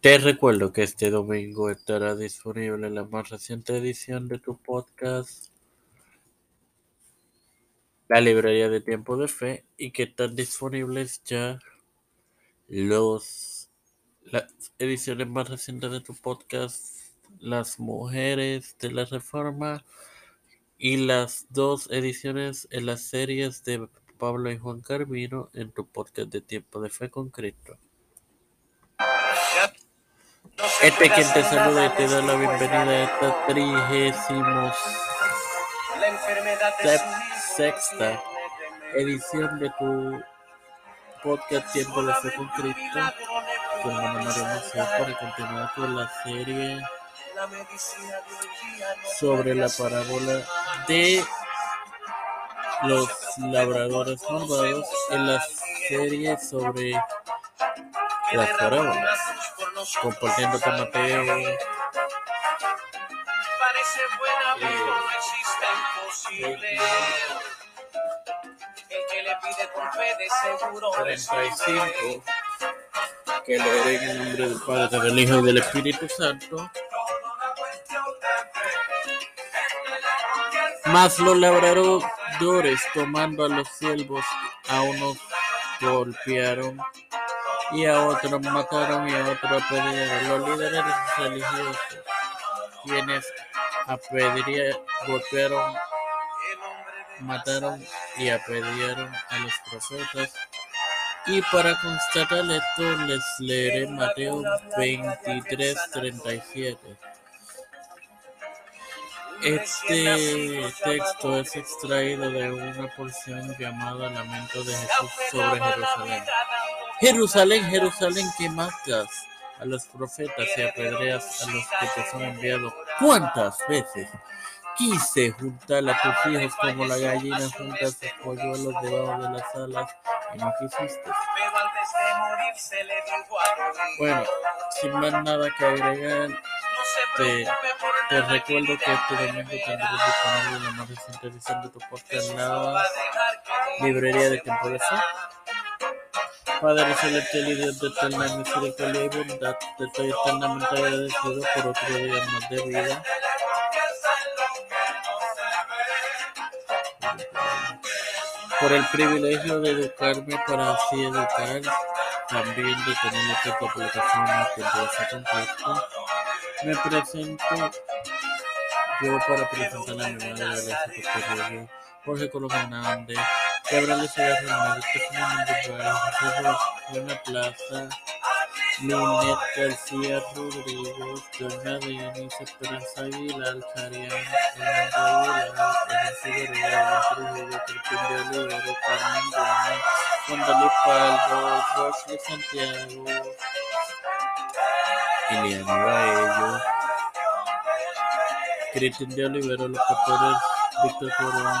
Te recuerdo que este domingo estará disponible la más reciente edición de tu podcast, la librería de tiempo de fe, y que están disponibles ya los las ediciones más recientes de tu podcast, Las Mujeres de la Reforma, y las dos ediciones en las series de Pablo y Juan Carmino en tu podcast de tiempo de fe con Cristo. Este es quien te saluda y te da la bienvenida a esta trigésimo sexta edición de tu podcast Tiempo de Fe con Cristo. con Mario Maceo para continuar con la serie sobre la parábola de los labradores malvados en la serie sobre las parábolas compartiendo con Mateo Parece buena, pero no existe imposible. El que le pide con fe de seguro 35 que leeré en el nombre del Padre, del Hijo y del Espíritu Santo. Mas los labradores, tomando a los siervos, a unos golpearon y a otros mataron y a otros apedrearon. Los líderes religiosos, quienes apedrearon, golpearon, mataron y apedrearon a los profetas. Y para constatar esto les leeré Mateo 23, 37. Este texto es extraído de una porción llamada Lamento de Jesús sobre Jerusalén. Jerusalén, Jerusalén, que matas a los profetas y apedreas a los que te son enviados. ¿Cuántas veces quise juntar a tus hijos como la gallina junta sus polluelos debajo de las alas y no quisiste? A Bueno, sin más nada que agregar, te, te recuerdo que este domingo verá. disponible la más reciente edición de tu podcast la a librería de se Padre celestial y Dios de eterna misericordia y bondad, te estoy eternamente agradecido por otro día más de vida. Por el privilegio de educarme para así educar, también de tener esta publicación que empieza contacto. Me presento yo para presentar a mi madre Jorge Colón Hernández, Gabriel Cigarro Hernández, Tecnomán Duval, José Buena Plaza, Linet García Rodríguez, Joana Denis, Esperanza Aguilar, Charián, Hernando Aguilar, Elena Figueroa, Trujillo, Cristian de Olivero, Carmen Gómez, Wandalí Palvo, Rosly Santiago, Iliana Baello, Cristian de Olivero, los pastores Víctor Corón,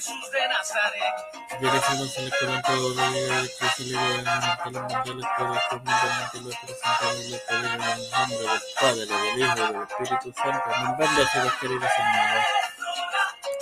de Nazaret. Direcciones electorales de que se liberalmente los mundiales productos mundialmente los representantes y les pedimos en el nombre del Padre, del Hijo y del Espíritu Santo. Amén. Bendecidos queridos hermanos.